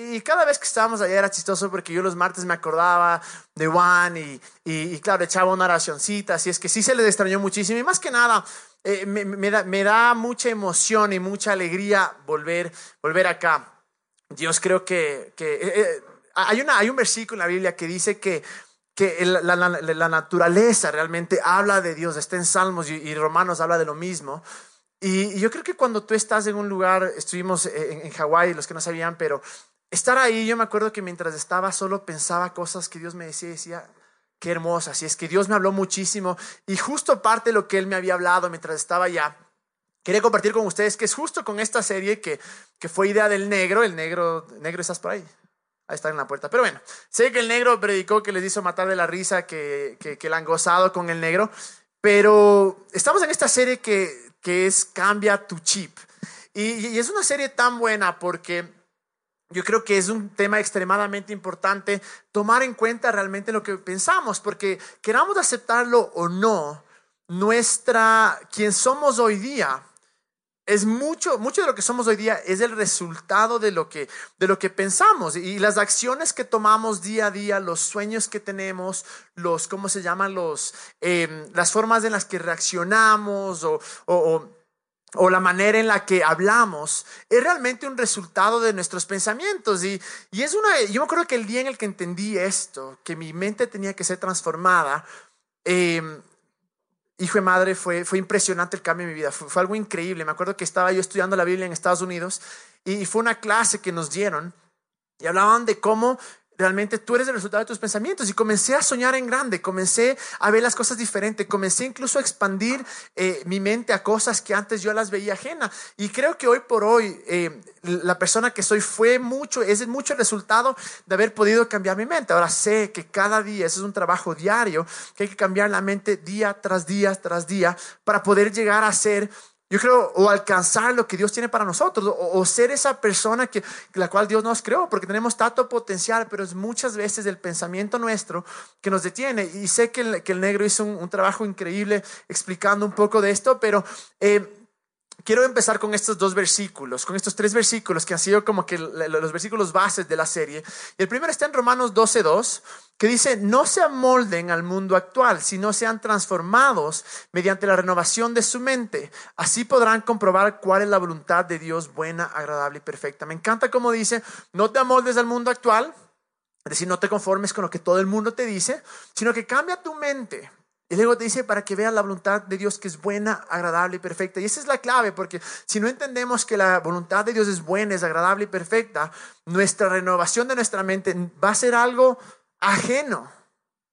Y cada vez que estábamos allá era chistoso porque yo los martes me acordaba de Juan y, y, claro, echaba una oracioncita, así es que sí se le extrañó muchísimo. Y más que nada, eh, me, da, me, da, mucha emoción y mucha alegría volver, volver acá. Dios creo que, que eh, eh, hay, una, hay un versículo en la Biblia que dice que que la, la, naturaleza realmente habla de Dios, está en Salmos y, Romanos habla de lo mismo. Y, yo creo que cuando tú estás en un lugar, estuvimos en, en Hawái, los que no sabían, pero estar ahí, yo me acuerdo que mientras estaba solo pensaba cosas que Dios me decía y decía, qué hermosa, y es que Dios me habló muchísimo y justo parte de lo que Él me había hablado mientras estaba allá. Quería compartir con ustedes que es justo con esta serie que, que fue idea del negro, el negro, negro, ¿estás por ahí? Ahí está en la puerta. Pero bueno, sé que el negro predicó que les hizo matar de la risa, que, que, la han gozado con el negro. Pero estamos en esta serie que, que es Cambia tu chip. Y, es una serie tan buena porque yo creo que es un tema extremadamente importante tomar en cuenta realmente lo que pensamos, porque queramos aceptarlo o no, nuestra, quien somos hoy día, es mucho, mucho de lo que somos hoy día es el resultado de lo que, de lo que pensamos y las acciones que tomamos día a día, los sueños que tenemos, los, ¿cómo se llaman? Los, em, las formas en las que reaccionamos o, la manera en la que hablamos es realmente un resultado de nuestros pensamientos. Y, y, es una, yo acuerdo que el día en el que entendí esto, que mi mente tenía que ser transformada, eh, hijo de madre, fue, fue impresionante el cambio en mi vida. Fue, algo increíble. Me acuerdo que estaba yo estudiando la Biblia en Estados Unidos y fue una clase que nos dieron y hablaban de cómo realmente tú eres el resultado de tus pensamientos. Y comencé a soñar en grande, comencé a ver las cosas diferentes, comencé incluso a expandir eh, mi mente a cosas que antes yo las veía ajena. Y creo que hoy por hoy eh, la persona que soy fue mucho, es mucho el resultado de haber podido cambiar mi mente. Ahora sé que cada día, eso es un trabajo diario, que hay que cambiar la mente día tras día tras día para poder llegar a ser yo creo, o alcanzar lo que Dios tiene para nosotros, o, ser esa persona que, la cual Dios nos creó, porque tenemos tanto potencial, pero es muchas veces el pensamiento nuestro que nos detiene. Y sé que el, que el negro hizo un, trabajo increíble explicando un poco de esto, pero eh, quiero empezar con estos dos versículos, con estos tres versículos que han sido como que los versículos bases de la serie. Y el primero está en Romanos 12.2, que dice, no se amolden al mundo actual, sino sean transformados mediante la renovación de su mente. Así podrán comprobar cuál es la voluntad de Dios buena, agradable y perfecta. Me encanta como dice, no te amoldes al mundo actual, es decir, no te conformes con lo que todo el mundo te dice, sino que cambia tu mente y luego te dice para que veas la voluntad de Dios que es buena, agradable y perfecta. Y esa es la clave, porque si no entendemos que la voluntad de Dios es buena, es agradable y perfecta, nuestra renovación de nuestra mente va a ser algo ajeno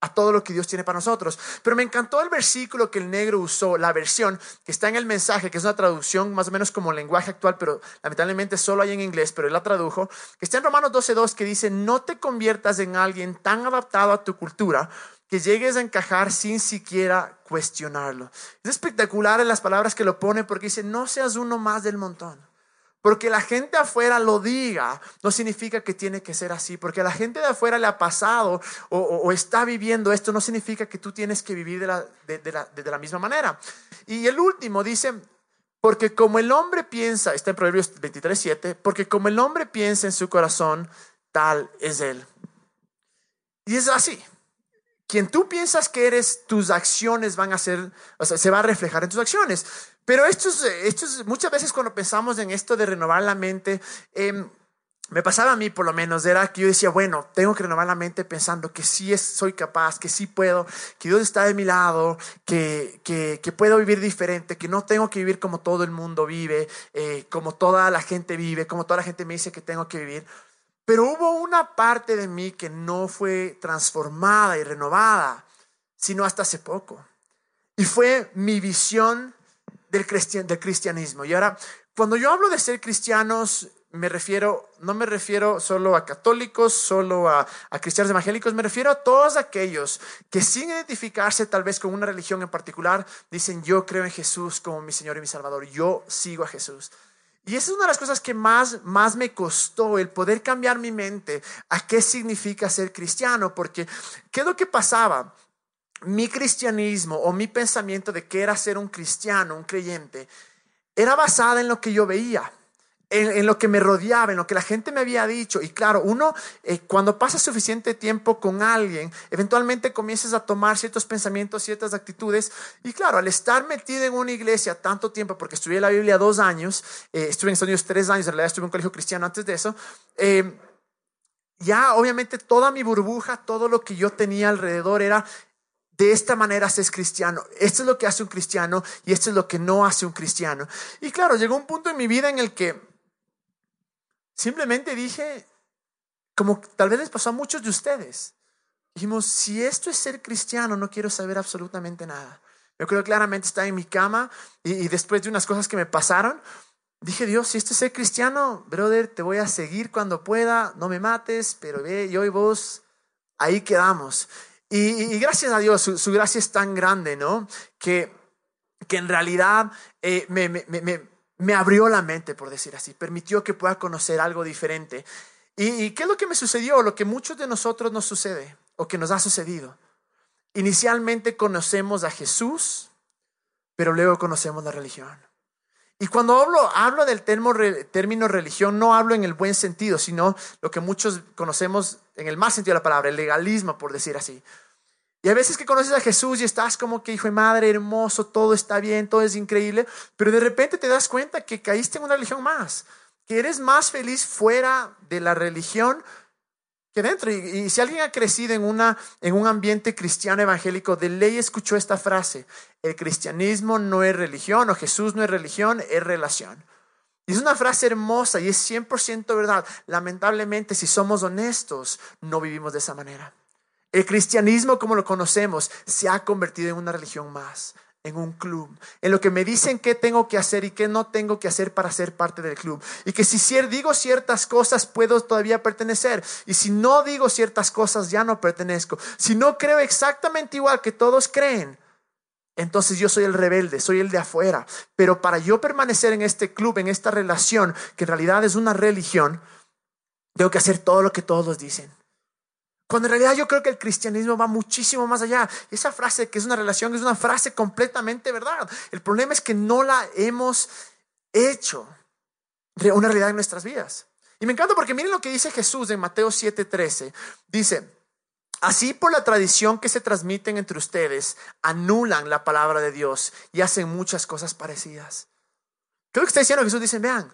a todo lo que Dios tiene para nosotros. Pero me encantó el versículo que el negro usó, la versión que está en el mensaje, que es una traducción más o menos como lenguaje actual, pero lamentablemente solo hay en inglés, pero él la tradujo, que está en Romanos 12.2, que dice, no te conviertas en alguien tan adaptado a tu cultura que llegues a encajar sin siquiera cuestionarlo. Es espectacular en las palabras que lo pone porque dice, no seas uno más del montón. Porque la gente afuera lo diga, no significa que tiene que ser así. Porque a la gente de afuera le ha pasado o, está viviendo esto, no significa que tú tienes que vivir de la, de la misma manera. Y el último dice, porque como el hombre piensa, está en Proverbios 23, 7, porque como el hombre piensa en su corazón, tal es él. Y es así quien tú piensas que eres, tus acciones van a ser, o sea, se va a reflejar en tus acciones. Pero esto es, esto es muchas veces cuando pensamos en esto de renovar la mente, em, me pasaba a mí por lo menos, era que yo decía, bueno, tengo que renovar la mente pensando que sí es, soy capaz, que sí puedo, que Dios está de mi lado, que, que, que puedo vivir diferente, que no tengo que vivir como todo el mundo vive, eh, como toda la gente vive, como toda la gente me dice que tengo que vivir. Pero hubo una parte de mí que no fue transformada y renovada, sino hasta hace poco. Y fue mi visión del, cristianismo. Y ahora, cuando yo hablo de ser cristianos, me refiero, no me refiero solo a católicos, solo a, a, cristianos evangélicos, me refiero a todos aquellos que sin identificarse tal vez con una religión en particular, dicen yo creo en Jesús como mi Señor y mi Salvador, yo sigo a Jesús. Y esa es una de las cosas que más, más me costó, el poder cambiar mi mente a qué significa ser cristiano, porque ¿qué es lo que pasaba? Mi cristianismo o mi pensamiento de qué era ser un cristiano, un creyente, era basada en lo que yo veía en, lo que me rodeaba, en lo que la gente me había dicho. Y claro, uno, eh, cuando pasa suficiente tiempo con alguien, eventualmente comienzas a tomar ciertos pensamientos, ciertas actitudes. Y claro, al estar metido en una iglesia tanto tiempo, porque estudié la Biblia dos años, eh, estuve en Estados Unidos tres años, en realidad estuve en un colegio cristiano antes de eso, eh, ya obviamente toda mi burbuja, todo lo que yo tenía alrededor era de esta manera se es cristiano. Esto es lo que hace un cristiano y esto es lo que no hace un cristiano. Y claro, llegó un punto en mi vida en el que simplemente dije, como tal vez les pasó a muchos de ustedes, dijimos, si esto es ser cristiano, no quiero saber absolutamente nada. Yo creo claramente estaba en mi cama y, después de unas cosas que me pasaron, dije, Dios, si esto es ser cristiano, brother, te voy a seguir cuando pueda, no me mates, pero ve, yo y vos, ahí quedamos. Y, gracias a Dios, su, gracia es tan grande, ¿no? Que, que en realidad eh, me, me, abrió la mente, por decir así, permitió que pueda conocer algo diferente. ¿Y, qué es lo que me sucedió? Lo que muchos de nosotros nos sucede, o que nos ha sucedido. Inicialmente conocemos a Jesús, pero luego conocemos la religión. Y cuando hablo, hablo del término, religión, no hablo en el buen sentido, sino lo que muchos conocemos en el más sentido de la palabra, el legalismo, por decir así. Y a veces que conoces a Jesús y estás como que hijo de madre, hermoso, todo está bien, todo es increíble, pero de repente te das cuenta que caíste en una religión más, que eres más feliz fuera de la religión dentro. Y, si alguien ha crecido en, una, en un ambiente cristiano evangélico, de ley escuchó esta frase, el cristianismo no es religión o Jesús no es religión, es relación. Y es una frase hermosa y es 100% verdad. Lamentablemente, si somos honestos, no vivimos de esa manera. El cristianismo como lo conocemos se ha convertido en una religión más en un club, en lo que me dicen qué tengo que hacer y qué no tengo que hacer para ser parte del club. Y que si digo ciertas cosas puedo todavía pertenecer. Y si no digo ciertas cosas ya no pertenezco. Si no creo exactamente igual que todos creen, entonces yo soy el rebelde, soy el de afuera. Pero para yo permanecer en este club, en esta relación, que en realidad es una religión, tengo que hacer todo lo que todos dicen. Cuando en realidad yo creo que el cristianismo va muchísimo más allá. Esa frase que es una relación es una frase completamente verdad. El problema es que no la hemos hecho una realidad en nuestras vidas. Y me encanta porque miren lo que dice Jesús en Mateo 7:13. Dice, así por la tradición que se transmiten entre ustedes, anulan la palabra de Dios y hacen muchas cosas parecidas. Creo que está diciendo Jesús, dice, vean,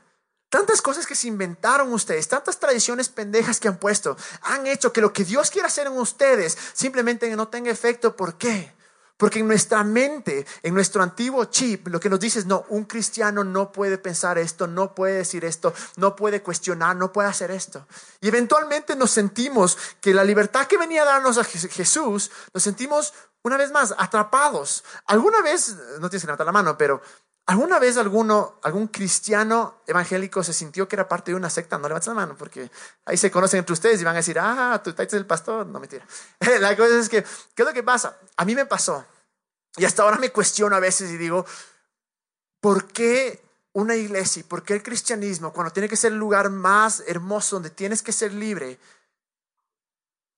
Tantas cosas que se inventaron ustedes, tantas tradiciones pendejas que han puesto, han hecho que lo que Dios quiere hacer en ustedes simplemente no tenga efecto. ¿Por qué? Porque en nuestra mente, en nuestro antiguo chip, lo que nos dice es, no, un cristiano no puede pensar esto, no puede decir esto, no puede cuestionar, no puede hacer esto. Y eventualmente nos sentimos que la libertad que venía a darnos a Jesús, nos sentimos una vez más atrapados. Alguna vez, no tienes que levantar la mano, pero ¿Alguna vez alguno, algún cristiano evangélico se sintió que era parte de una secta? No levantes la mano porque ahí se conocen entre ustedes y van a decir, ah, tú eres el pastor. No, mentira. La cosa es que, ¿qué es lo que pasa? A mí me pasó. Y hasta ahora me cuestiono a veces y digo, ¿por qué una iglesia y por qué el cristianismo, cuando tiene que ser el lugar más hermoso donde tienes que ser libre,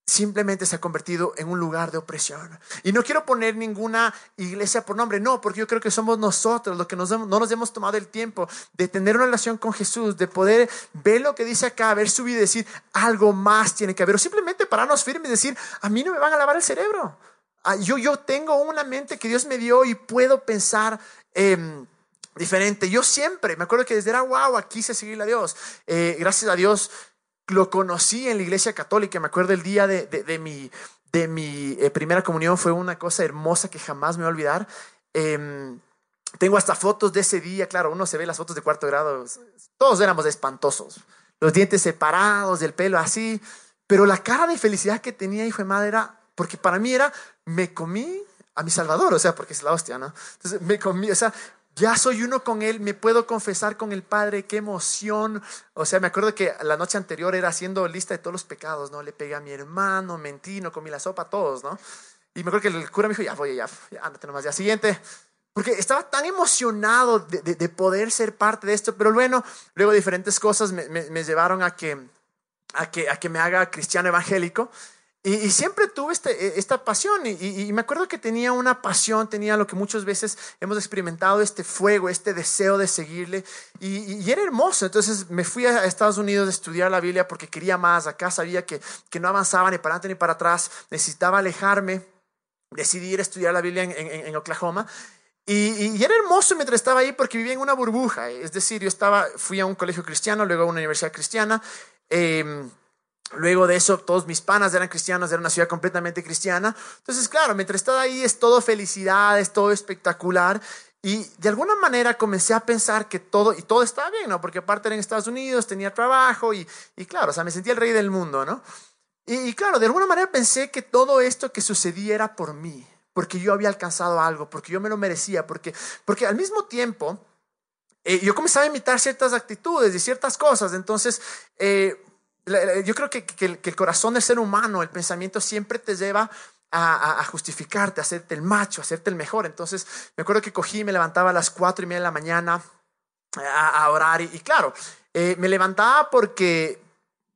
simplemente se ha convertido en un lugar de opresión. Y no quiero poner ninguna iglesia por nombre, no, porque yo creo que somos nosotros los que no nos hemos tomado el tiempo de tener una relación con Jesús, de poder ver lo que dice acá, ver su vida y decir, algo más tiene que haber, o simplemente pararnos firmes y decir, a mí no me van a lavar el cerebro. Ah, yo, yo tengo una mente que Dios me dio y puedo pensar em, diferente. Yo siempre, me acuerdo que desde era wow, quise seguirle a Dios. Eh, gracias a Dios lo conocí en la iglesia católica, me acuerdo el día de, de, mi, de mi eh, primera comunión, fue una cosa hermosa que jamás me voy a olvidar. Em, tengo hasta fotos de ese día, claro, uno se ve las fotos de cuarto grado, todos éramos espantosos, los dientes separados, del pelo así, pero la cara de felicidad que tenía hijo de madre era, porque para mí era, me comí a mi Salvador, o sea, porque es la hostia, ¿no? Entonces me comí, o sea, ya soy uno con Él, me puedo confesar con el Padre, qué emoción. O sea, me acuerdo que la noche anterior era haciendo lista de todos los pecados, ¿no? Le pegué a mi hermano, mentí, no comí la sopa, todos, ¿no? Y me acuerdo que el cura me dijo, ya voy, ya, ya ándate nomás, ya siguiente. Porque estaba tan emocionado de, poder ser parte de esto, pero bueno, luego diferentes cosas me, llevaron a que, a, que, a que me haga cristiano evangélico. Y, siempre tuve este, e, esta pasión y, me acuerdo que tenía una pasión, tenía lo que muchas veces hemos experimentado, este fuego, este deseo de seguirle y, era hermoso. Entonces me fui a Estados Unidos a estudiar la Biblia porque quería más. Acá sabía que, que no avanzaba ni para adelante ni para atrás, necesitaba alejarme. Decidí ir a estudiar la Biblia en, en, Oklahoma y, era hermoso mientras estaba ahí porque vivía en una burbuja. Es decir, yo estaba, fui a un colegio cristiano, luego a una universidad cristiana. Eh, Luego de eso, todos mis panas eran cristianos, era una ciudad completamente cristiana. Entonces, claro, mientras estaba ahí es todo felicidad, es todo espectacular. Y de alguna manera comencé a pensar que todo, y todo estaba bien, ¿no? Porque aparte era en Estados Unidos, tenía trabajo y, y claro, o sea, me sentía el rey del mundo, ¿no? Y, claro, de alguna manera pensé que todo esto que sucedía era por mí, porque yo había alcanzado algo, porque yo me lo merecía, porque, porque al mismo tiempo eh, yo comenzaba a imitar ciertas actitudes y ciertas cosas. Entonces, eh, yo creo que, el, corazón del ser humano, el pensamiento siempre te lleva a, justificarte, a hacerte el macho, a hacerte el mejor. Entonces, me acuerdo que cogí y me levantaba a las cuatro y media de la mañana a, orar. Y, claro, eh, me levantaba porque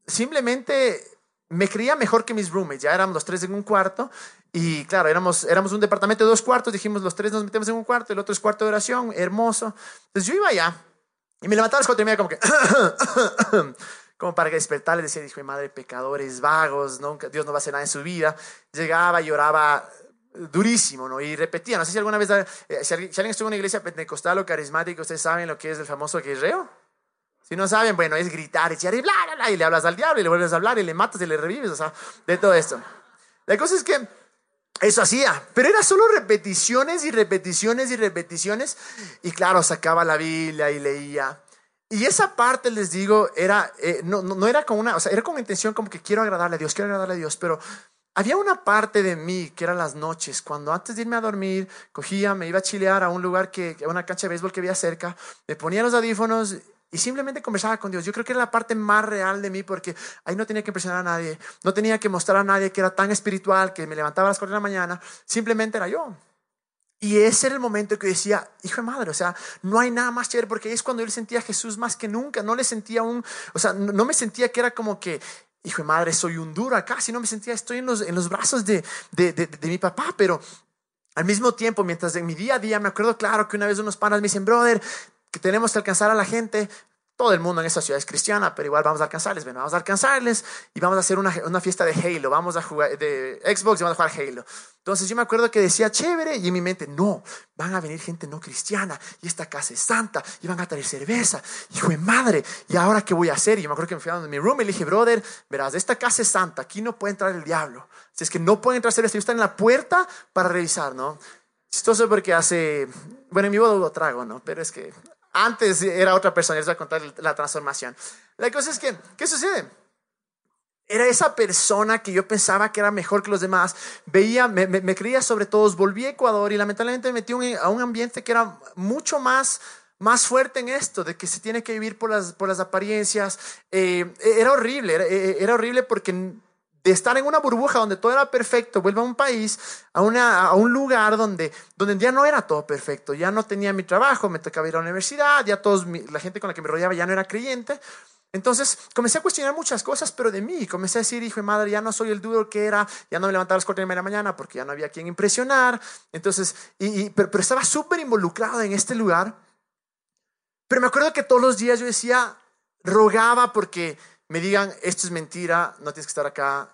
simplemente me creía mejor que mis roommates. Ya éramos los tres en un cuarto. Y claro, éramos, éramos un departamento de dos cuartos. Dijimos, los tres nos metemos en un cuarto, el otro es cuarto de oración, hermoso. Entonces yo iba allá y me levantaba a las cuatro y media como que... como para despertarle, decía, hijo de madre, pecadores, vagos, nunca, Dios no va a hacer nada en su vida. Llegaba lloraba durísimo, ¿no? Y repetía, no sé si alguna vez, eh, si, alguien, estuvo en una iglesia pentecostal o carismática, ¿ustedes saben lo que es el famoso guerreo? Si no saben, bueno, es gritar, echar y bla, bla, bla, y le hablas al diablo y le vuelves a hablar y le matas y le revives, o sea, de todo esto. La cosa es que eso hacía, pero era solo repeticiones y repeticiones y repeticiones. Y claro, sacaba la Biblia y leía. Y esa parte, les digo, era, eh, no, no, era con una, o sea, era con intención como que quiero agradarle a Dios, quiero agradarle a Dios, pero había una parte de mí que eran las noches, cuando antes de irme a dormir, cogía, me iba a chilear a un lugar que, a una cancha de béisbol que había cerca, me ponía los audífonos y simplemente conversaba con Dios. Yo creo que era la parte más real de mí porque ahí no tenía que impresionar a nadie, no tenía que mostrar a nadie que era tan espiritual, que me levantaba a las 4 de la mañana, simplemente era yo. Y ese era el momento que decía, hijo de madre, o sea, no hay nada más chévere, porque es cuando le sentía a Jesús más que nunca, no le sentía un, o sea, no, me sentía que era como que, hijo de madre, soy un duro acá, sino me sentía, estoy en los, en los brazos de, de, de, de mi papá, pero al mismo tiempo, mientras en mi día a día, me acuerdo claro que una vez unos panas me dicen, brother, que tenemos que alcanzar a la gente, todo el mundo en esa ciudad es cristiana, pero igual vamos a alcanzarles. Vamos a alcanzarles y vamos a hacer una, una, fiesta de Halo. Vamos a jugar de Xbox y vamos a jugar Halo. Entonces yo me acuerdo que decía chévere y en mi mente, no, van a venir gente no cristiana y esta casa es santa y van a traer cerveza. Hijo de madre, ¿y ahora qué voy a hacer? Y yo me acuerdo que me fui a mi room y le dije, brother, verás, esta casa es santa, aquí no puede entrar el diablo. Si es que no puede entrar cerveza, yo estoy en la puerta para revisar, ¿no? Chistoso porque hace, bueno, en mi boda hubo trago, ¿no? Pero es que antes era otra persona, les voy a contar la transformación. La cosa es que, ¿qué sucede? Era esa persona que yo pensaba que era mejor que los demás. Veía, me, creía sobre todos. Volví a Ecuador y lamentablemente me metí a un ambiente que era mucho más, más fuerte en esto, de que se tiene que vivir por las, por las apariencias. Eh, era horrible, era, era horrible porque de estar en una burbuja donde todo era perfecto, vuelvo a un país, a, una, a un lugar donde, donde ya no era todo perfecto, ya no tenía mi trabajo, me tocaba ir a la universidad, ya todos, la gente con la que me rodeaba ya no era creyente. Entonces comencé a cuestionar muchas cosas, pero de mí. Comencé a decir, hijo de madre, ya no soy el duro que era, ya no me levantaba a las cuatro de la mañana porque ya no había quien impresionar. Entonces, y, pero, pero estaba súper involucrado en este lugar. Pero me acuerdo que todos los días yo decía, rogaba porque me digan, esto es mentira, no tienes que estar acá,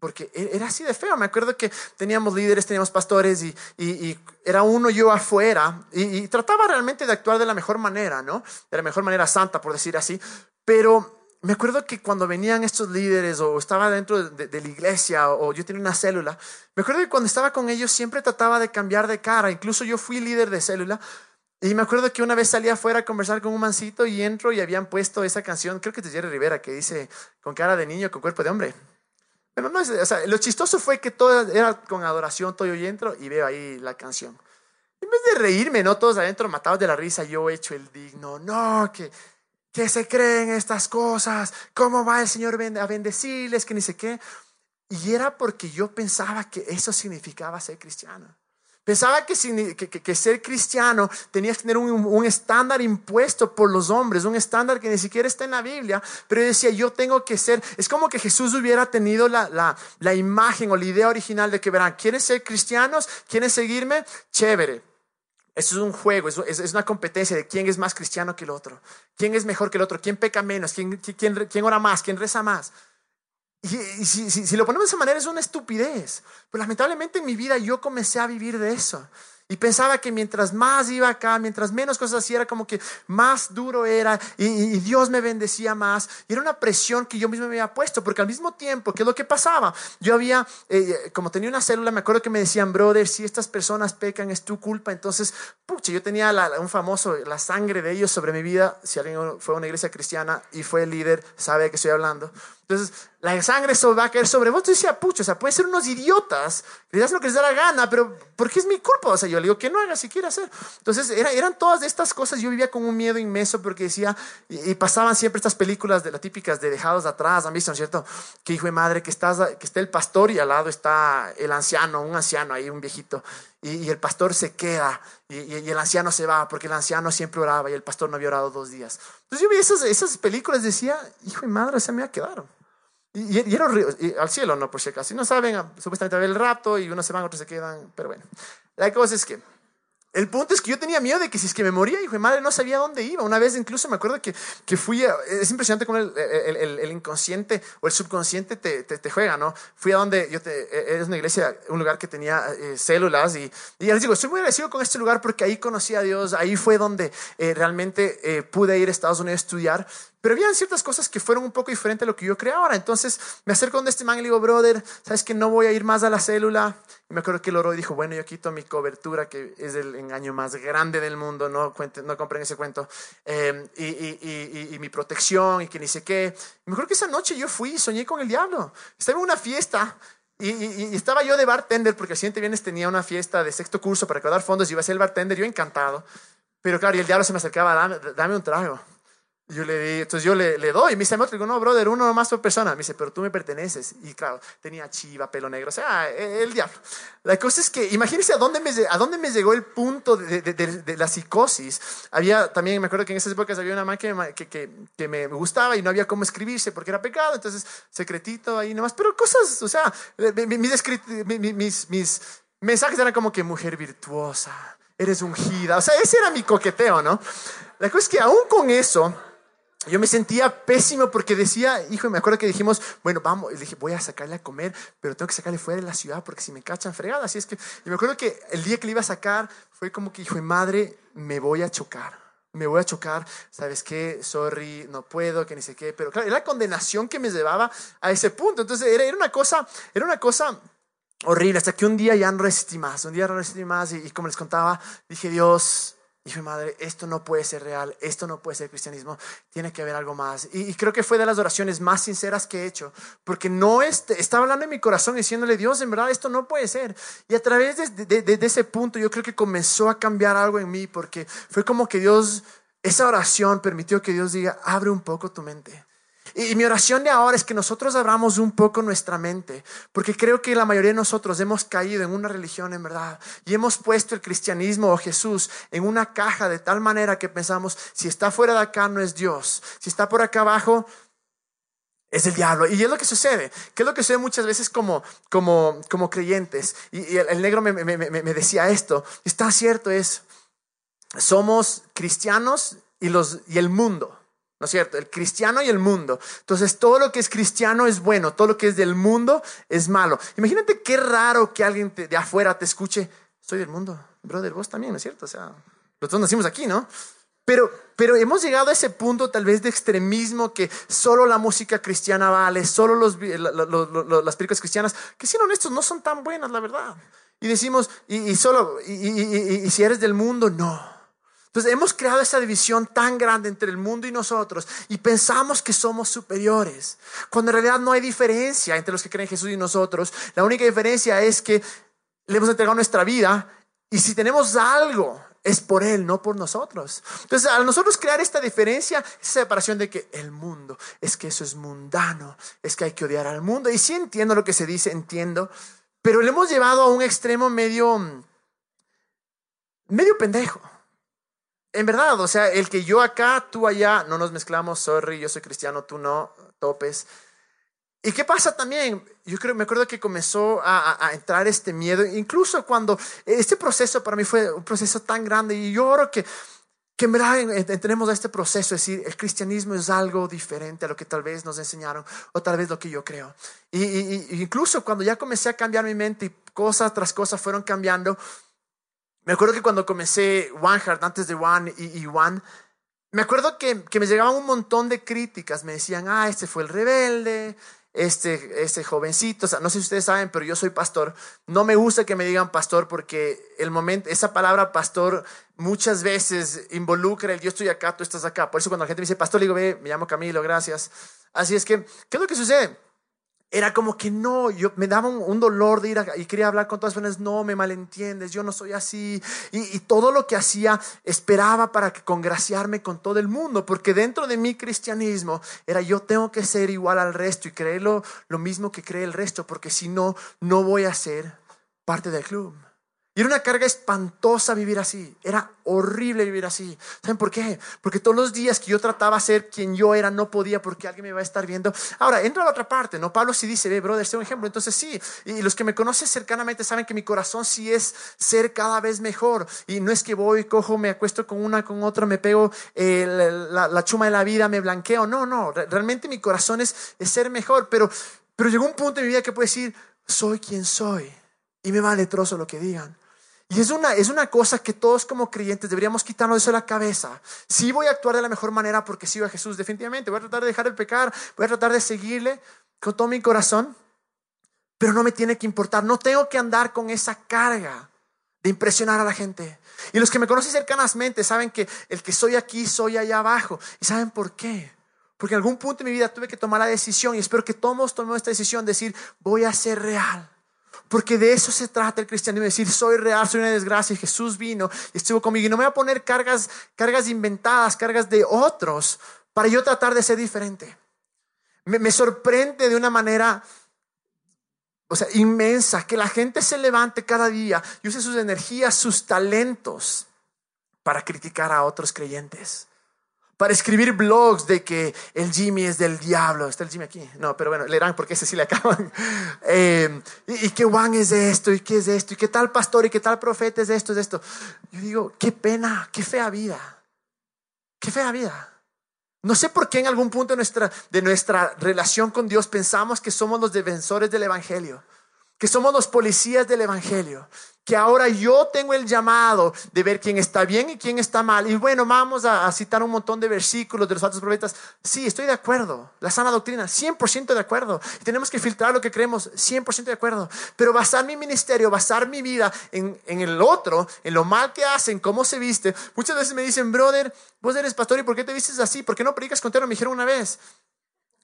porque e-, era así de feo. Me acuerdo que teníamos líderes, teníamos pastores y, y, era uno yo afuera y, trataba realmente de actuar de la mejor manera, ¿no? De la mejor manera santa, por decir así. Pero me acuerdo que cuando venían estos líderes o estaba dentro de, de, la iglesia o yo tenía una célula, me acuerdo que cuando estaba con ellos siempre trataba de cambiar de cara. Incluso yo fui líder de célula y me acuerdo que una vez salí afuera a conversar con un mancito y entro y habían puesto esa canción, creo que de Jerry Rivera, que dice con cara de niño, con cuerpo de hombre. Pero no es, o sea, lo chistoso fue que todo era con adoración, todo yo entro y veo ahí la canción. En vez de reírme, ¿no? Todos adentro matados de la risa, yo he hecho el digno, no, que, que se creen estas cosas, ¿cómo va el Señor a bendecirles? Que ni sé qué. Y era porque yo pensaba que eso significaba ser cristiano. Pensaba que, ser cristiano tenías que tener un, estándar impuesto por los hombres, un estándar que ni siquiera está en la Biblia, pero decía, yo tengo que ser, es como que Jesús hubiera tenido la, imagen o la idea original de que, verán, ¿quieren ser cristianos? ¿Quieren seguirme? Chévere. Eso es un juego, es, una competencia de quién es más cristiano que el otro, quién es mejor que el otro, quién peca menos, quién, quién, quién ora más, quién reza más. Y, si, lo ponemos de esa manera es una estupidez. Pero lamentablemente en mi vida yo comencé a vivir de eso. Y pensaba que mientras más iba acá, mientras menos cosas hacía, era como que más duro era y, Dios me bendecía más. Y era una presión que yo mismo me había puesto, porque al mismo tiempo, ¿qué es lo que pasaba? Yo había, eh, como tenía una célula, me acuerdo que me decían, brother, si estas personas pecan es tu culpa. Entonces, pucha, yo tenía un famoso, la sangre de ellos sobre mi vida. Si alguien fue a una iglesia cristiana y fue el líder, sabe de qué estoy hablando. Entonces, la sangre va a caer sobre vos. Entonces decía, pucho, o sea, pueden ser unos idiotas, que hacen lo que les da la gana, pero ¿por qué es mi culpa? O sea, yo le digo que no haga si quiere hacer. Entonces, era, eran todas estas cosas. Yo vivía con un miedo inmenso porque decía, y, pasaban siempre estas películas de las típicas de dejados atrás, ¿han visto, no es cierto? Que hijo de madre, que, estás, que está el pastor y al lado está el anciano, un anciano ahí, un viejito. Y, el pastor se queda y, y, el anciano se va porque el anciano siempre oraba y el pastor no había orado dos días. Entonces yo vi esas, esas películas y decía, hijo de madre, se me va a quedar. Y, y, era al cielo, no, por si acaso. Si no saben, supuestamente va el rapto y unos se van, otros se quedan. Pero bueno, la cosa es que el punto es que yo tenía miedo de que si es que me moría, hijo de madre, no sabía dónde iba. Una vez incluso me acuerdo que, que fui, a, es impresionante cómo el, el, el, inconsciente o el subconsciente te, te, te, juega, ¿no? Fui a donde, yo te, es una iglesia, un lugar que tenía eh, células y, y les digo, estoy muy agradecido con este lugar porque ahí conocí a Dios, ahí fue donde eh, realmente eh, pude ir a Estados Unidos a estudiar. Pero habían ciertas cosas que fueron un poco diferentes a lo que yo creo ahora. Entonces me acerco donde este man y le digo, brother, ¿sabes que no voy a ir más a la célula? Y me acuerdo que él oró y dijo, bueno, yo quito mi cobertura, que es el engaño más grande del mundo, no, cuenten, no compren ese cuento, em, y, y, mi protección y que ni sé qué. Y me acuerdo que esa noche yo fui y soñé con el diablo. Estaba en una fiesta. Y, estaba yo de bartender, porque el siguiente viernes tenía una fiesta de sexto curso para recaudar fondos y iba a ser el bartender, yo encantado. Pero claro, y el diablo se me acercaba, dame, dame un trago yo le di, entonces yo le, le doy, me dice, otro, digo, no, brother, uno más por persona. Me dice, pero tú me perteneces. Y claro, tenía chiva, pelo negro, o sea, e, el, diablo. La cosa es que, imagínense a dónde me, a dónde me llegó el punto de, de, de, la psicosis. Había también, me acuerdo que en esas épocas había una máquina que, que, que, me gustaba y no había cómo escribirse porque era pecado, entonces secretito ahí nomás, pero cosas, o sea, mis, mis, mis mensajes eran como que mujer virtuosa, eres ungida, o sea, ese era mi coqueteo, ¿no? La cosa es que aún con eso, yo me sentía pésimo porque decía, hijo, me acuerdo que dijimos, bueno, vamos, le dije, voy a sacarle a comer, pero tengo que sacarle fuera de la ciudad porque si me cachan fregada. Así es que, y me acuerdo que el día que le iba a sacar fue como que, hijo madre, me voy a chocar. Me voy a chocar, ¿sabes qué? Sorry, no puedo, que ni sé qué. Pero claro, era la condenación que me llevaba a ese punto. Entonces, era, era una cosa, era una cosa horrible. Hasta que un día ya no resistí más. Un día no resistí más y como les contaba, dije, Dios, Dije, madre, esto no puede ser real, esto no puede ser cristianismo, tiene que haber algo más. Y, creo que fue de las oraciones más sinceras que he hecho, porque no estaba hablando en mi corazón diciéndole, Dios, en verdad esto no puede ser. Y a través de, de ese punto yo creo que comenzó a cambiar algo en mí, porque fue como que Dios, esa oración permitió que Dios diga, abre un poco tu mente. Y mi oración de ahora es que nosotros abramos un poco nuestra mente, porque creo que la mayoría de nosotros hemos caído en una religión en verdad y hemos puesto el cristianismo o Jesús en una caja de tal manera que pensamos, si está fuera de acá no es Dios, si está por acá abajo es el diablo. Y es lo que sucede, que es lo que sucede muchas veces como, como, como creyentes. Y, el, negro me, me, me decía esto, está cierto, es, somos cristianos y, los, y el mundo. ¿No es cierto? El cristiano y el mundo. Entonces, todo lo que es cristiano es bueno, todo lo que es del mundo es malo. Imagínate qué raro que alguien de afuera te escuche, soy del mundo. Brother, vos también, ¿no es cierto? O sea, nosotros nacimos aquí, ¿no? Pero, pero hemos llegado a ese punto tal vez de extremismo que solo la música cristiana vale, solo los, las películas cristianas, que siendo honestos no son tan buenas, la verdad. Y decimos, y, solo, y si eres del mundo, no. Entonces hemos creado esa división tan grande entre el mundo y nosotros y pensamos que somos superiores, cuando en realidad no hay diferencia entre los que creen en Jesús y nosotros. La única diferencia es que le hemos entregado nuestra vida y si tenemos algo es por Él, no por nosotros. Entonces, al nosotros crear esta diferencia, esa separación de que el mundo, es que eso es mundano, es que hay que odiar al mundo. Y sí entiendo lo que se dice, entiendo, pero lo hemos llevado a un extremo medio medio pendejo. En verdad, o sea, el que yo acá, tú allá, no nos mezclamos, sorry, yo soy cristiano, tú no, topes. ¿Y qué pasa también? Yo creo, me acuerdo que comenzó a, entrar este miedo, incluso cuando este proceso para mí fue un proceso tan grande y yo oro que, que en verdad entendemos a este proceso, es decir, el cristianismo es algo diferente a lo que tal vez nos enseñaron o tal vez lo que yo creo. Y, incluso cuando ya comencé a cambiar mi mente y cosa tras cosa fueron cambiando, me acuerdo que cuando comencé One Heart, antes de One y, One, me acuerdo que, que, me llegaban un montón de críticas. Me decían, ah, este fue el rebelde, este, este jovencito. O sea, no sé si ustedes saben, pero yo soy pastor. No me gusta que me digan pastor porque el momento, esa palabra pastor muchas veces involucra el yo estoy acá, tú estás acá. Por eso cuando la gente me dice pastor, le digo, ve, me llamo Camilo, gracias. Así es que, ¿qué es lo que sucede? Era como que no, yo me daba un, dolor de ir y quería hablar con todas las personas, no me malentiendes, yo no soy así. Y, todo lo que hacía esperaba para que congraciarme con todo el mundo, porque dentro de mi cristianismo era yo tengo que ser igual al resto y creerlo lo mismo que cree el resto, porque si no, no voy a ser parte del club. Era una carga espantosa vivir así. Era horrible vivir así. ¿Saben por qué? Porque todos los días que yo trataba de ser quien yo era, no podía porque alguien me iba a estar viendo. Ahora, entra a la otra parte, ¿no? Pablo sí dice, ve, brother, es un ejemplo. Entonces sí, y los que me conocen cercanamente saben que mi corazón sí es ser cada vez mejor. Y no es que voy, cojo, me acuesto con una, con otra, me pego eh, la, chuma de la vida, me blanqueo. No, no, realmente mi corazón es, es ser mejor. Pero, pero llegó un punto en mi vida que puedo decir, soy quien soy. Y me vale trozo lo que digan. Y es una, es una cosa que todos como creyentes deberíamos quitarnos eso de la cabeza. Sí voy a actuar de la mejor manera porque sigo a Jesús, definitivamente. Voy a tratar de dejar el pecar, voy a tratar de seguirle con todo mi corazón, pero no me tiene que importar. No tengo que andar con esa carga de impresionar a la gente. Y los que me conocen cercanamente saben que el que soy aquí, soy allá abajo. ¿Y saben por qué? Porque en algún punto de mi vida tuve que tomar la decisión y espero que todos tomemos esta decisión de decir, voy a ser real. Porque de eso se trata el cristianismo, decir, soy real, soy una desgracia, y Jesús vino y estuvo conmigo. Y no me voy a poner cargas, cargas inventadas, cargas de otros, para yo tratar de ser diferente. Me, me sorprende de una manera, o sea, inmensa, que la gente se levante cada día y use sus energías, sus talentos para criticar a otros creyentes para escribir blogs de que el Jimmy es del diablo. ¿Está el Jimmy aquí? No, pero bueno, leerán porque ese sí le acaban. Eh, y, que Juan es esto, y qué es esto, y qué tal pastor, y qué tal profeta es de esto, es esto. Yo digo, qué pena, qué fea vida. Qué fea vida. No sé por qué en algún punto de nuestra, de nuestra relación con Dios pensamos que somos los defensores del Evangelio que somos los policías del Evangelio, que ahora yo tengo el llamado de ver quién está bien y quién está mal. Y bueno, vamos a, citar un montón de versículos de los altos profetas. Sí, estoy de acuerdo. La sana doctrina, 100% de acuerdo. tenemos que filtrar lo que creemos, 100% de acuerdo. Pero basar mi ministerio, basar mi vida en, en el otro, en lo mal que hacen, cómo se viste. Muchas veces me dicen, brother, vos eres pastor y ¿por qué te vistes así? ¿Por qué no predicas con Me dijeron una vez.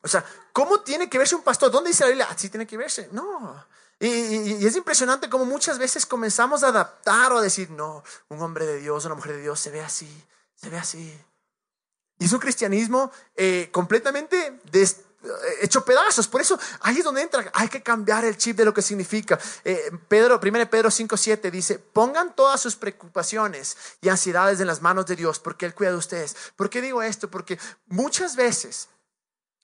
O sea, ¿cómo tiene que verse un pastor? ¿Dónde dice la Biblia? Así tiene que verse. No. Y, es impresionante como muchas veces comenzamos a adaptar o a decir, no, un hombre de Dios, una mujer de Dios se ve así, se ve así. Y es un cristianismo eh, completamente eh, hecho pedazos. Por eso ahí es donde entra, hay que cambiar el chip de lo que significa. Eh, Pedro, 1 Pedro 5.7 dice, pongan todas sus preocupaciones y ansiedades en las manos de Dios, porque Él cuida de ustedes. ¿Por qué digo esto? Porque muchas veces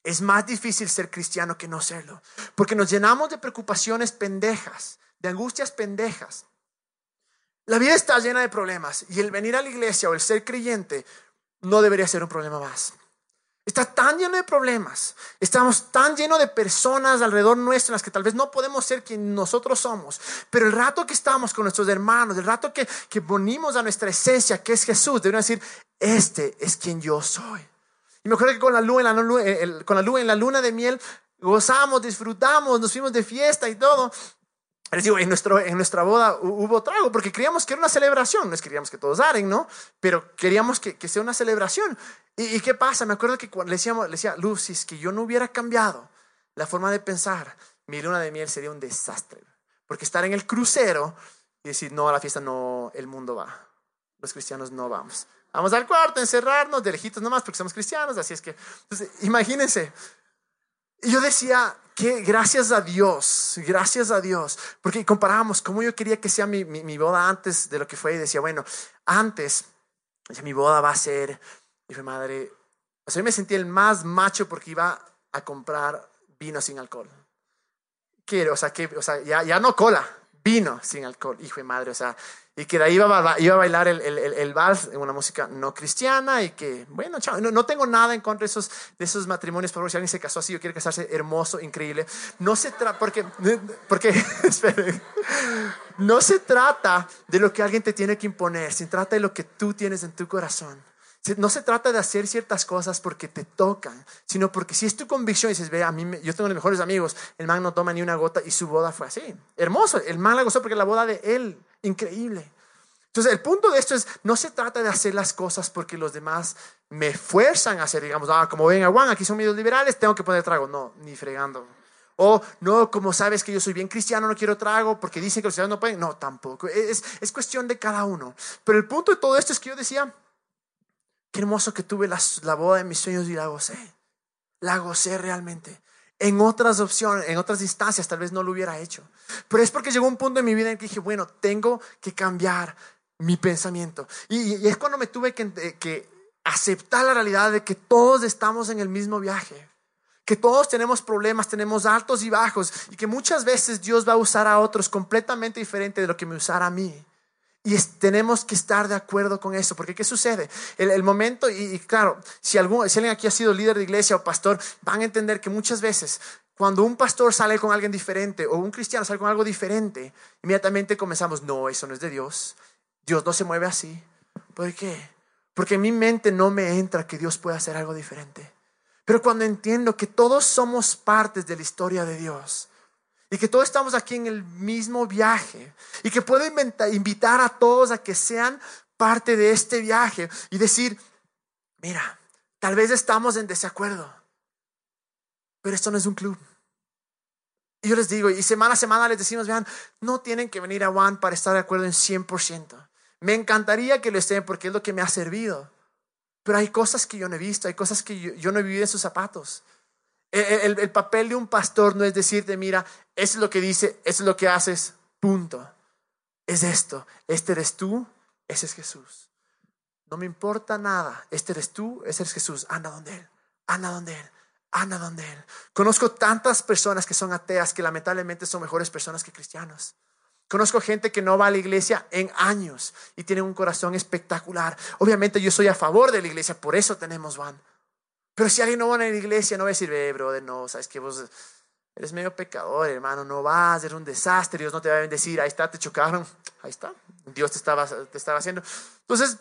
es más difícil ser cristiano que no serlo, porque nos llenamos de preocupaciones pendejas, de angustias pendejas. La vida está llena de problemas y el venir a la iglesia o el ser creyente no debería ser un problema más. Está tan lleno de problemas, estamos tan llenos de personas alrededor nuestro en las que tal vez no podemos ser quien nosotros somos, pero el rato que estamos con nuestros hermanos, el rato que, que ponimos a nuestra esencia, que es Jesús, debemos decir, este es quien yo soy. Y me acuerdo que con la luna, en la, eh, con la luna, luna de miel gozamos, disfrutamos, nos fuimos de fiesta y todo. Les digo, en, nuestra boda hubo trago porque queríamos que era una celebración. No es queríamos que todos aren, ¿no? Pero queríamos que, sea una celebración. ¿Y, qué pasa? Me acuerdo que cuando le, decíamos, le decía, Luz, si es que yo no hubiera cambiado la forma de pensar, mi luna de miel sería un desastre. Porque estar en el crucero y decir, no, a la fiesta no, el mundo va. Los cristianos no vamos. Vamos al cuarto, encerrarnos de lejitos nomás porque somos cristianos, así es que, entonces, imagínense. Y yo decía que gracias a Dios, gracias a Dios, porque comparábamos cómo yo quería que sea mi, mi, boda antes de lo que fue y decía, bueno, antes, mi boda va a ser, y fue madre, o sea, yo me sentí el más macho porque iba a comprar vino sin alcohol. Quiero, o sea, que, o sea ya, ya no cola, vino sin alcohol, hijo de madre, o sea, y que de ahí iba a, iba a bailar el, el, el, vals en una música no cristiana y que, bueno, chao, no, no, tengo nada en contra de esos, de esos matrimonios, por favor, si alguien se casó así o quiere casarse, hermoso, increíble. No se trata, porque, porque, espere, no se trata de lo que alguien te tiene que imponer, se trata de lo que tú tienes en tu corazón. No se trata de hacer ciertas cosas porque te tocan, sino porque si es tu convicción y dices, ve, a mí, yo tengo los mejores amigos, el man no toma ni una gota y su boda fue así. Hermoso, el man la gozó porque la boda de él, increíble. Entonces, el punto de esto es, no se trata de hacer las cosas porque los demás me fuerzan a hacer, digamos, ah, como ven a Juan, aquí son medios liberales, tengo que poner trago. No, ni fregando. O no, como sabes que yo soy bien cristiano, no quiero trago porque dicen que los cristianos no pueden. No, tampoco. Es, es cuestión de cada uno. Pero el punto de todo esto es que yo decía, Qué hermoso que tuve la, boda de mis sueños y la gocé. La gocé realmente. En otras opciones, en otras instancias, tal vez no lo hubiera hecho. Pero es porque llegó un punto en mi vida en que dije, bueno, tengo que cambiar mi pensamiento. Y, es cuando me tuve que, eh, que aceptar la realidad de que todos estamos en el mismo viaje que todos tenemos problemas, tenemos altos y bajos y que muchas veces Dios va a usar a otros completamente diferente de lo que me usara a mí. Y tenemos que estar de acuerdo con eso, porque ¿qué sucede? El, momento, y, claro, si, si alguien aquí ha sido líder de iglesia o pastor, van a entender que muchas veces cuando un pastor sale con alguien diferente o un cristiano sale con algo diferente, inmediatamente comenzamos, no, eso no es de Dios, Dios no se mueve así. ¿Por qué? Porque en mi mente no me entra que Dios pueda hacer algo diferente. Pero cuando entiendo que todos somos partes de la historia de Dios, y que todos estamos aquí en el mismo viaje y que puedo invitar a todos a que sean parte de este viaje y decir, mira, tal vez estamos en desacuerdo, pero esto no es un club. Y yo les digo, y semana a semana les decimos, vean, no tienen que venir a One para estar de acuerdo en 100%. Me encantaría que lo estén porque es lo que me ha servido. Pero hay cosas que yo no he visto, hay cosas que yo, yo no he vivido en sus zapatos. El, papel de un pastor no es decirte, mira, eso es lo que dice, eso es lo que haces, punto. Es esto, este eres tú, ese es Jesús. No me importa nada, este eres tú, ese es Jesús, anda donde Él, anda donde Él, anda donde Él. Conozco tantas personas que son ateas que lamentablemente son mejores personas que cristianos. Conozco gente que no va a la iglesia en años y tienen un corazón espectacular. Obviamente yo soy a favor de la iglesia, por eso tenemos van. Pero si alguien no va a la iglesia, no va a decir, ve, brother, no, sabes que vos eres medio pecador, hermano, no vas, eres un desastre, Dios no te va a bendecir, ahí está, te chocaron, ahí está, Dios te estaba, te estaba haciendo. Entonces,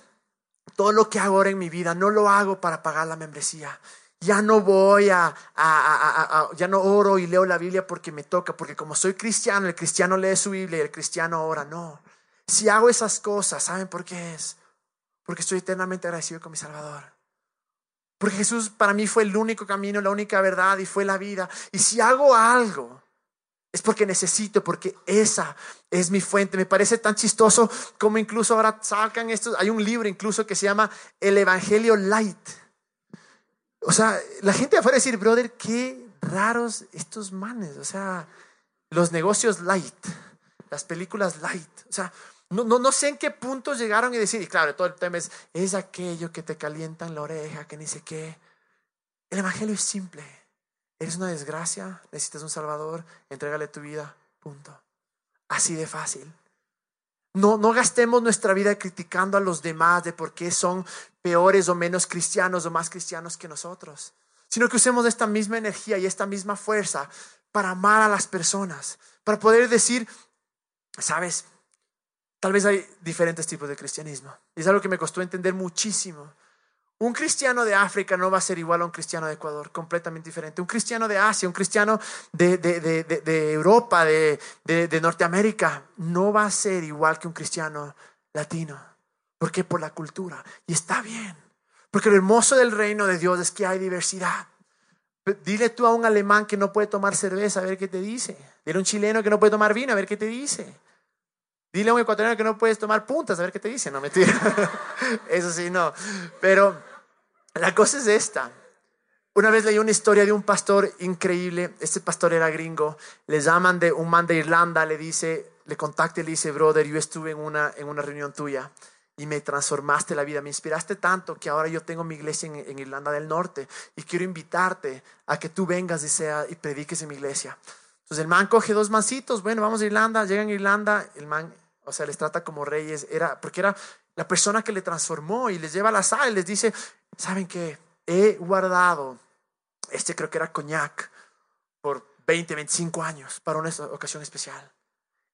todo lo que hago ahora en mi vida, no lo hago para pagar la membresía. Ya no voy a, a, a, ya no oro y leo la Biblia porque me toca, porque como soy cristiano, el cristiano lee su Biblia y el cristiano ora, no. Si hago esas cosas, ¿saben por qué es? Porque estoy eternamente agradecido con mi Salvador. Porque Jesús para mí fue el único camino, la única verdad y fue la vida. Y si hago algo, es porque necesito, porque esa es mi fuente. Me parece tan chistoso como incluso ahora sacan estos. Hay un libro incluso que se llama El Evangelio Light. O sea, la gente afuera decir, brother, qué raros estos manes. O sea, los negocios light, las películas light. O sea, no, no, no sé en qué punto llegaron y decir, y claro, todo el tema es, es aquello que te calienta en la oreja, que ni sé qué. El Evangelio es simple. Eres una desgracia, necesitas un Salvador, entrégale tu vida, punto. Así de fácil. No, no gastemos nuestra vida criticando a los demás de por qué son peores o menos cristianos o más cristianos que nosotros, sino que usemos esta misma energía y esta misma fuerza para amar a las personas, para poder decir, sabes, Tal vez hay diferentes tipos de cristianismo. Es algo que me costó entender muchísimo. Un cristiano de África no va a ser igual a un cristiano de Ecuador, completamente diferente. Un cristiano de Asia, un cristiano de, de, Europa, de, Norteamérica, no va a ser igual que un cristiano latino. ¿Por qué? Por la cultura. Y está bien. Porque lo hermoso del reino de Dios es que hay diversidad. Dile tú a un alemán que no puede tomar cerveza, a ver qué te dice. Dile a un chileno que no puede tomar vino, a ver qué te dice. Dile a un ecuatoriano que no puedes tomar puntas, a ver qué te dice. No, mentira. Eso sí, no. Pero la cosa es esta. Una vez leí una historia de un pastor increíble. Este pastor era gringo. Le llaman de un man de Irlanda. Le dice, le contacta y le dice, brother, yo estuve en una, en una reunión tuya. y me transformaste la vida, me inspiraste tanto que ahora yo tengo mi iglesia en, Irlanda del Norte y quiero invitarte a que tú vengas y, sea, y prediques en mi iglesia. Entonces el man coge dos mancitos, bueno, vamos a Irlanda, llegan a Irlanda, el man, o sea, les trata como reyes, era, porque era la persona que le transformó y les lleva a la sala y les dice, ¿saben qué? He guardado, este creo que era coñac, por 20, 25 años para una ocasión especial.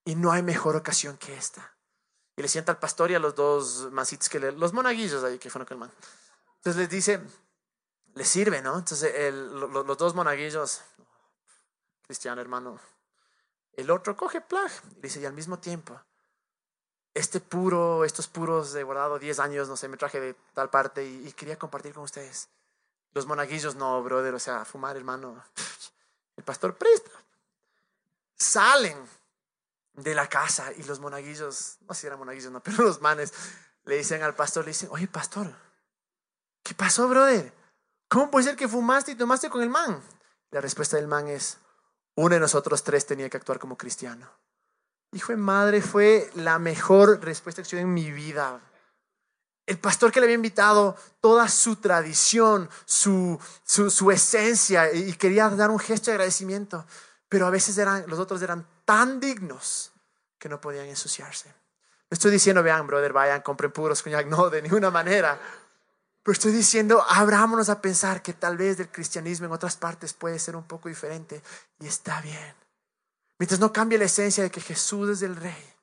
Y no hay mejor ocasión que esta. Y le sienta al pastor y a los dos mancitos que le, los monaguillos ahí que fueron con el man. Entonces les dice, les sirve, ¿no? Entonces el, los dos monaguillos, cristiano hermano, el otro coge plag y dice, y al mismo tiempo, este puro, estos puros de guardado 10 años, no sé, me traje de tal parte y, quería compartir con ustedes. Los monaguillos no, brother, o sea, fumar, hermano. El pastor presta. Salen de la casa y los monaguillos, no sé si eran monaguillos, no, pero los manes le dicen al pastor, le dicen, oye, pastor, ¿qué pasó, brother? ¿Cómo puede ser que fumaste y tomaste con el man? La respuesta del man es, uno de nosotros tres tenía que actuar como cristiano. Hijo de madre, fue la mejor respuesta que he en mi vida. El pastor que le había invitado, toda su tradición, su, su, esencia, y quería dar un gesto de agradecimiento, pero a veces eran, los otros eran tan dignos que no podían ensuciarse. No estoy diciendo, vean, brother, vayan, compren puros coñac, no, de ninguna manera. Pero estoy diciendo, abrámonos a pensar que tal vez el cristianismo en otras partes puede ser un poco diferente y está bien. Mientras no cambie la esencia de que Jesús es el Rey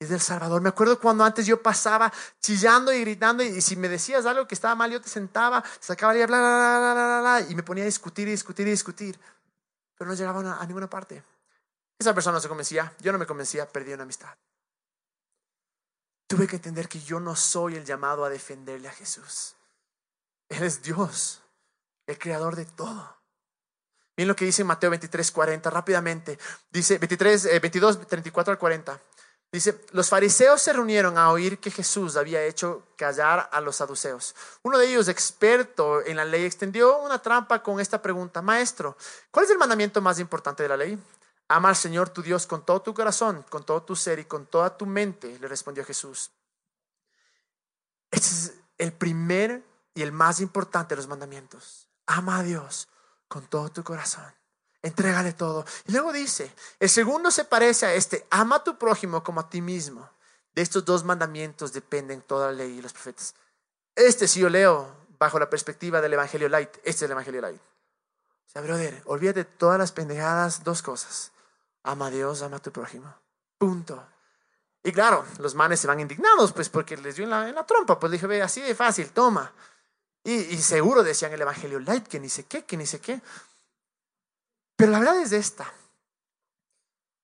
y es el Salvador. Me acuerdo cuando antes yo pasaba chillando y gritando y, si me decías algo que estaba mal, yo te sentaba, sacaba y bla, bla, bla, bla, bla, y me ponía a discutir y discutir y discutir. Pero no llegaba a, ninguna parte. Esa persona no se convencía, yo no me convencía, perdí una amistad. Tuve que entender que yo no soy el llamado a defenderle a Jesús. Él es Dios, el creador de todo. Miren lo que dice Mateo 23, 40, rápidamente. Dice 23, 22, 34 al 40. Dice, los fariseos se reunieron a oír que Jesús había hecho callar a los saduceos. Uno de ellos, experto en la ley, extendió una trampa con esta pregunta, Maestro, ¿cuál es el mandamiento más importante de la ley? Ama al Señor tu Dios con todo tu corazón, con todo tu ser y con toda tu mente, le respondió Jesús. Este es el primer y el más importante de los mandamientos. Ama a Dios con todo tu corazón. Entrégale todo. Y luego dice, el segundo se parece a este, ama a tu prójimo como a ti mismo. De estos dos mandamientos dependen toda la ley y los profetas. Este si yo leo bajo la perspectiva del Evangelio Light, este es el Evangelio Light. O sea, brother, olvídate de todas las pendejadas, dos cosas. Ama a Dios, ama a tu prójimo. Punto. Y claro, los manes se van indignados, pues porque les dio en la, trompa. Pues dije, ve, así de fácil, toma. Y, seguro decían el Evangelio Light, que ni sé qué, que ni sé qué. Pero la verdad es esta.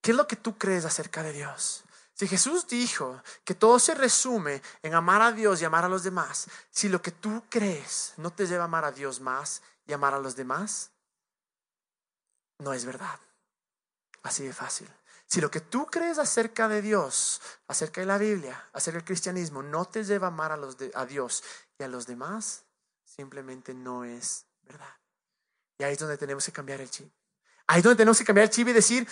¿Qué es lo que tú crees acerca de Dios? Si Jesús dijo que todo se resume en amar a Dios y amar a los demás, si lo que tú crees no te lleva a amar a Dios más y amar a los demás, no es verdad. Así de fácil. Si lo que tú crees acerca de Dios, acerca de la Biblia, acerca del cristianismo, no te lleva a amar a, a Dios y a los demás, simplemente no es verdad. Y ahí es donde tenemos que cambiar el chip. Ahí es donde tenemos que cambiar el chip y decir,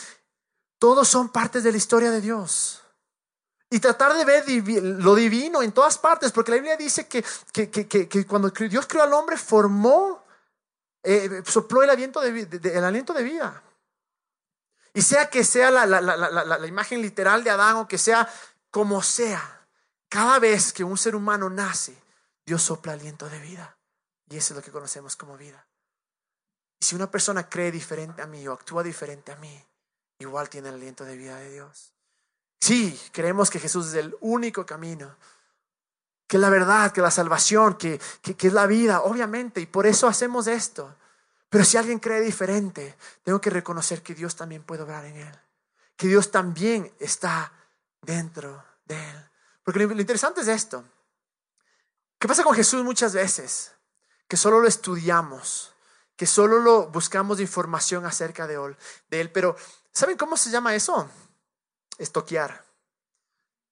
todos son partes de la historia de Dios. Y tratar de ver lo divino en todas partes, porque la Biblia dice que, que, cuando Dios creó al hombre, formó, eh, sopló el aliento de, el aliento de vida. Y sea que sea la, la, la, la, imagen literal de Adán o que sea como sea, cada vez que un ser humano nace, Dios sopla aliento de vida. Y eso es lo que conocemos como vida. Y si una persona cree diferente a mí o actúa diferente a mí, igual tiene el aliento de vida de Dios. Sí, creemos que Jesús es el único camino, que es la verdad, que la salvación, que, que, es la vida, obviamente, y por eso hacemos esto. Pero si alguien cree diferente, tengo que reconocer que Dios también puede obrar en él, que Dios también está dentro de él. Porque lo interesante es esto. ¿Qué pasa con Jesús muchas veces? Que solo lo estudiamos, que solo lo buscamos información acerca de él, Pero, ¿saben cómo se llama eso? Estoquear.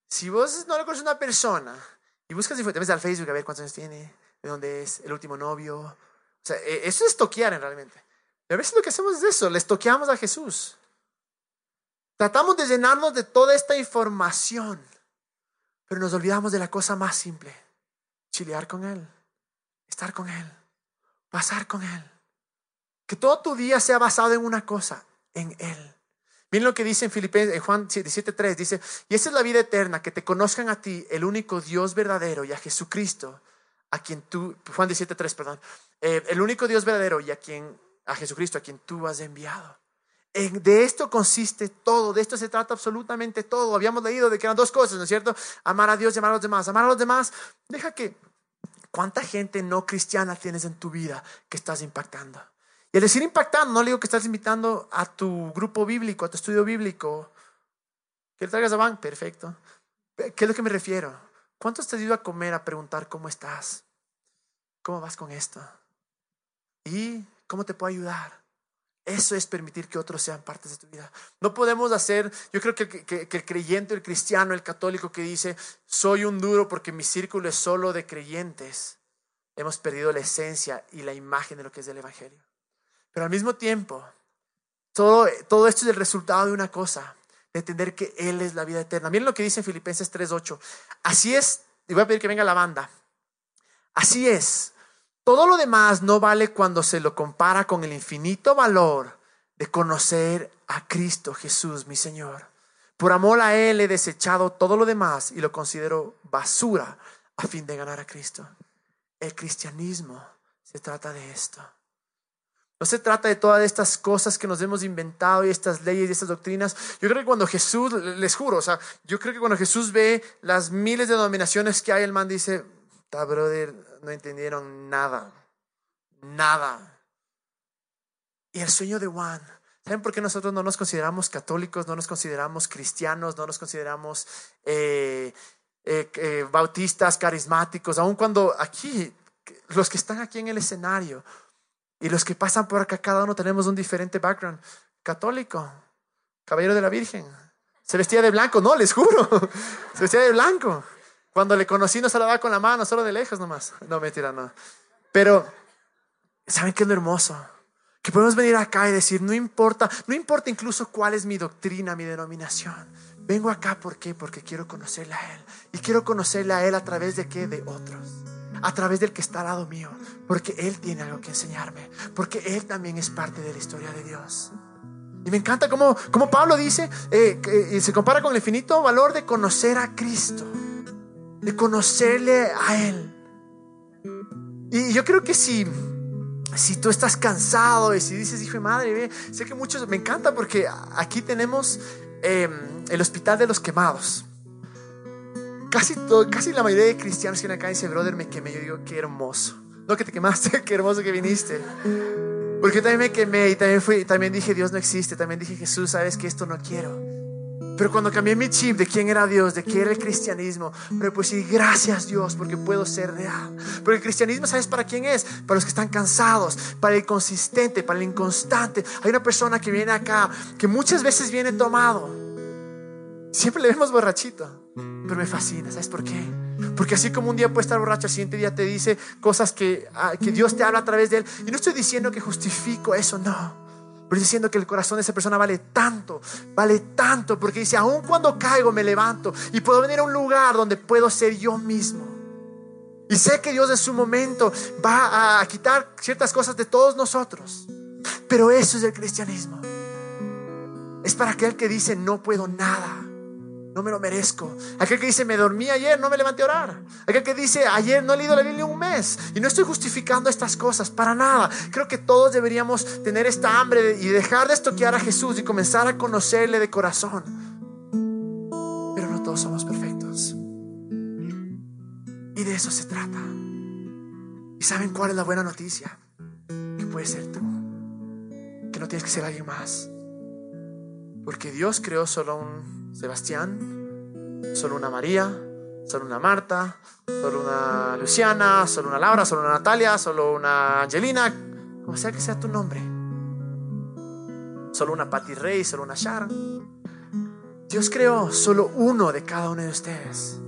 Si vos no le conoces a una persona y buscas te ves al Facebook a ver cuántos años tiene, de dónde es, el último novio. O sea, e, eso es estoquear en realmente. a veces lo que hacemos es eso, le estoqueamos a Jesús. Tratamos de llenarnos de toda esta información. Pero nos olvidamos de la cosa más simple, chilear con Él, estar con Él, pasar con Él. Que todo tu día sea basado en una cosa, en Él. Miren lo que dice en Filipenses, en Juan 17.3, dice, y esa es la vida eterna, que te conozcan a ti, el único Dios verdadero, y a Jesucristo, a quien tú, Juan 17.3, perdón, eh, el único Dios verdadero y a quien, a Jesucristo, a quien tú has enviado. En, de esto consiste todo, de esto se trata absolutamente todo. Habíamos leído de que eran dos cosas, ¿no es cierto? Amar a Dios y amar a los demás. Amar a los demás, deja que, ¿cuánta gente no cristiana tienes en tu vida que estás impactando? Y al decir impactando, no le digo que estás invitando a tu grupo bíblico, a tu estudio bíblico. Que le traigas a Van, perfecto. ¿Qué es lo que me refiero? ¿Cuántos te has ido a comer a preguntar cómo estás? ¿Cómo vas con esto? ¿Y cómo te puedo ayudar? Eso es permitir que otros sean partes de tu vida. No podemos hacer, yo creo que, que, el creyente, el cristiano, el católico que dice, soy un duro porque mi círculo es solo de creyentes, hemos perdido la esencia y la imagen de lo que es el Evangelio. Pero al mismo tiempo, todo, todo esto es el resultado de una cosa, de entender que Él es la vida eterna. Miren lo que dice en Filipenses 3.8. Así es, y voy a pedir que venga la banda. Así es, todo lo demás no vale cuando se lo compara con el infinito valor de conocer a Cristo Jesús, mi Señor. Por amor a Él he desechado todo lo demás y lo considero basura a fin de ganar a Cristo. El cristianismo se trata de esto. No se trata de todas estas cosas que nos hemos inventado y estas leyes y estas doctrinas. Yo creo que cuando Jesús, les juro, o sea, yo creo que cuando Jesús ve las miles de denominaciones que hay, el man dice, brother, no entendieron nada, nada. Y el sueño de Juan, ¿saben por qué nosotros no nos consideramos católicos, no nos consideramos cristianos, no nos consideramos eh, eh, eh, bautistas, carismáticos, aun cuando aquí, los que están aquí en el escenario, y los que pasan por acá, cada uno tenemos un diferente background. Católico, caballero de la Virgen. Se vestía de blanco, no, les juro. Se vestía de blanco. Cuando le conocí no se la daba con la mano, solo de lejos nomás. No, mentira, no. Pero, ¿saben qué es lo hermoso? Que podemos venir acá y decir, no importa, no importa incluso cuál es mi doctrina, mi denominación. Vengo acá, ¿por qué? Porque quiero conocerle a Él. Y quiero conocerle a Él a través de qué? De otros a través del que está al lado mío, porque Él tiene algo que enseñarme, porque Él también es parte de la historia de Dios. Y me encanta como, como Pablo dice, eh, se compara con el infinito valor de conocer a Cristo, de conocerle a Él. Y yo creo que si, si tú estás cansado y si dices, hijo de madre, sé que muchos, me encanta porque aquí tenemos em, el hospital de los quemados. Casi, todo, casi la mayoría de cristianos que acá dice, brother, me quemé. Yo digo, qué hermoso. No que te quemaste, qué hermoso que viniste. Porque también me quemé y también, fui, también dije, Dios no existe. También dije, Jesús, sabes que esto no quiero. Pero cuando cambié mi chip de quién era Dios, de qué era el cristianismo, pero pues sí, gracias Dios porque puedo ser real. Porque el cristianismo, ¿sabes para quién es? Para los que están cansados, para el consistente, para el inconstante. Hay una persona que viene acá, que muchas veces viene tomado. Siempre le vemos borrachito. Pero me fascina, ¿sabes por qué? Porque así como un día puede estar borracho, el siguiente día te dice cosas que, ah, que Dios te habla a través de él. Y no estoy diciendo que justifico eso, no. Pero diciendo que el corazón de esa persona vale tanto, vale tanto, porque dice, aun cuando caigo me levanto y puedo venir a un lugar donde puedo ser yo mismo. Y sé que Dios en su momento va a quitar ciertas cosas de todos nosotros. Pero eso es el cristianismo. Es para aquel que dice, no puedo nada no me lo merezco. Aquel que dice, me dormí ayer, no me levanté a orar. Aquel que dice, ayer no he leído la Biblia un mes. Y no estoy justificando estas cosas, para nada. Creo que todos deberíamos tener esta hambre y dejar de estoquear a Jesús y comenzar a conocerle de corazón. Pero no todos somos perfectos. Y de eso se trata. ¿Y saben cuál es la buena noticia? Que puede ser tú. Que no tienes que ser alguien más. Porque Dios creó solo un Sebastián, solo una María, solo una Marta, solo una Luciana, solo una Laura, solo una Natalia, solo una Angelina, como sea que sea tu nombre. Solo una Patty Rey, solo una Sharon. Dios creó solo uno de cada uno de ustedes.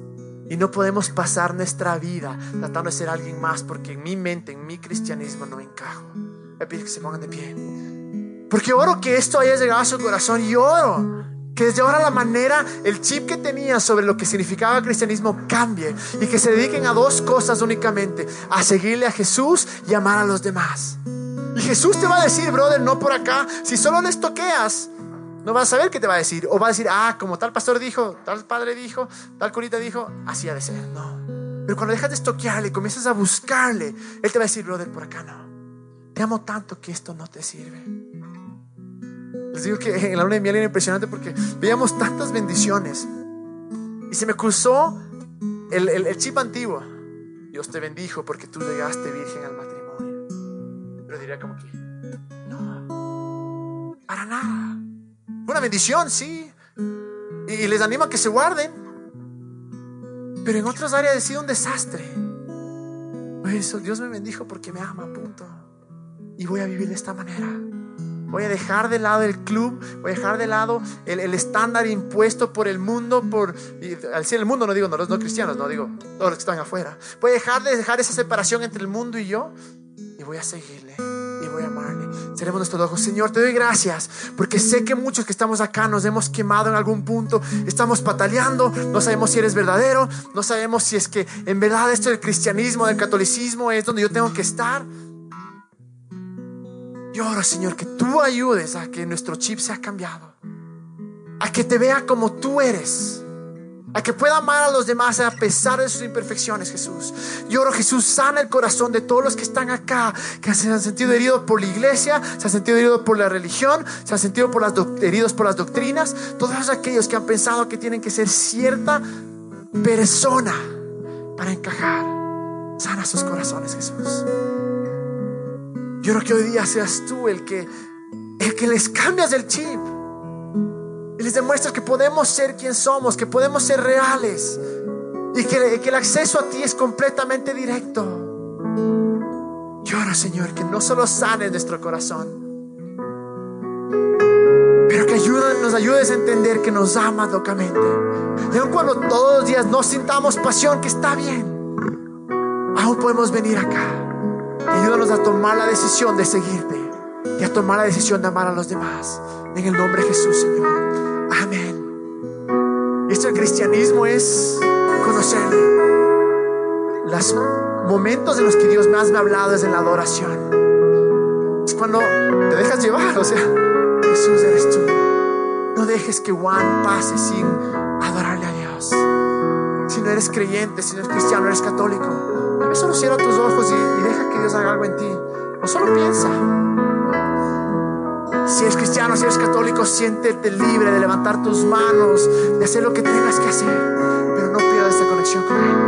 Y no podemos pasar nuestra vida tratando de ser alguien más porque en mi mente, en mi cristianismo no encajo. Me pido que se pongan de pie. Porque oro que esto haya llegado a su corazón y oro Que desde ahora la manera, el chip que tenía sobre lo que significaba cristianismo cambie y que se dediquen a dos cosas únicamente, a seguirle a Jesús y amar a los demás. Y Jesús te va a decir, brother, no por acá, si solo les toqueas, no vas a saber qué te va a decir. O va a decir, ah, como tal pastor dijo, tal padre dijo, tal curita dijo, así ha de ser. No. Pero cuando dejas de estoquearle comienzas a buscarle, Él te va a decir, brother, por acá no. Te amo tanto que esto no te sirve. Les digo que en la luna de miel era impresionante porque veíamos tantas bendiciones. Y se me cruzó el, el chip antiguo. Dios te bendijo porque tú llegaste virgen al matrimonio. Pero diría como que, no, para nada. Una bendición, sí. Y les animo a que se guarden. Pero en otras áreas ha sido un desastre. Eso, Dios me bendijo porque me ama, punto. Y voy a vivir de esta manera. Voy a dejar de lado el club, voy a dejar de lado el, estándar impuesto por el mundo, por al decir el mundo no digo no, los no cristianos, no digo todos los que están afuera. Voy a dejar de dejar esa separación entre el mundo y yo y voy a seguirle y voy a amarle. Seremos nuestros ojos. Señor, te doy gracias porque sé que muchos que estamos acá nos hemos quemado en algún punto, estamos pataleando, no sabemos si eres verdadero, no sabemos si es que en verdad esto del cristianismo, del catolicismo es donde yo tengo que estar. Oro, Señor, que tú ayudes a que nuestro chip sea cambiado. A que te vea como tú eres. A que pueda amar a los demás a pesar de sus imperfecciones, Jesús. Yo oro, Jesús, sana el corazón de todos los que están acá, que se han sentido heridos por la iglesia, se han sentido heridos por la religión, se han sentido por heridos por las doctrinas. Todos aquellos que han pensado que tienen que ser cierta persona para encajar. Sana sus corazones, Jesús. Yo quiero que hoy día seas tú el que, el que les cambias el chip. Y les demuestras que podemos ser quien somos, que podemos ser reales. Y que, el acceso a ti es completamente directo. Llora, Señor, que no solo sane nuestro corazón, pero que nos ayudes a entender que nos amas locamente. Y aun cuando todos los días no sintamos pasión, que está bien, aún podemos venir acá Ayúdanos a tomar la decisión de seguirte y a tomar la decisión de amar a los demás. En el nombre de Jesús, Señor. Amén. Esto del cristianismo es conocerle. Los momentos en los que Dios más me ha hablado es en la adoración. Es cuando te dejas llevar, o sea, Jesús eres tú. No dejes que Juan pase sin adorarle a Dios. Si no eres creyente, si no eres cristiano, eres católico Solo cierra tus ojos y, deja que Dios haga algo en ti. O solo piensa. Si eres cristiano, si eres católico, siéntete libre de levantar tus manos, de hacer lo que tengas que hacer. Pero no pierdas esta conexión con Él.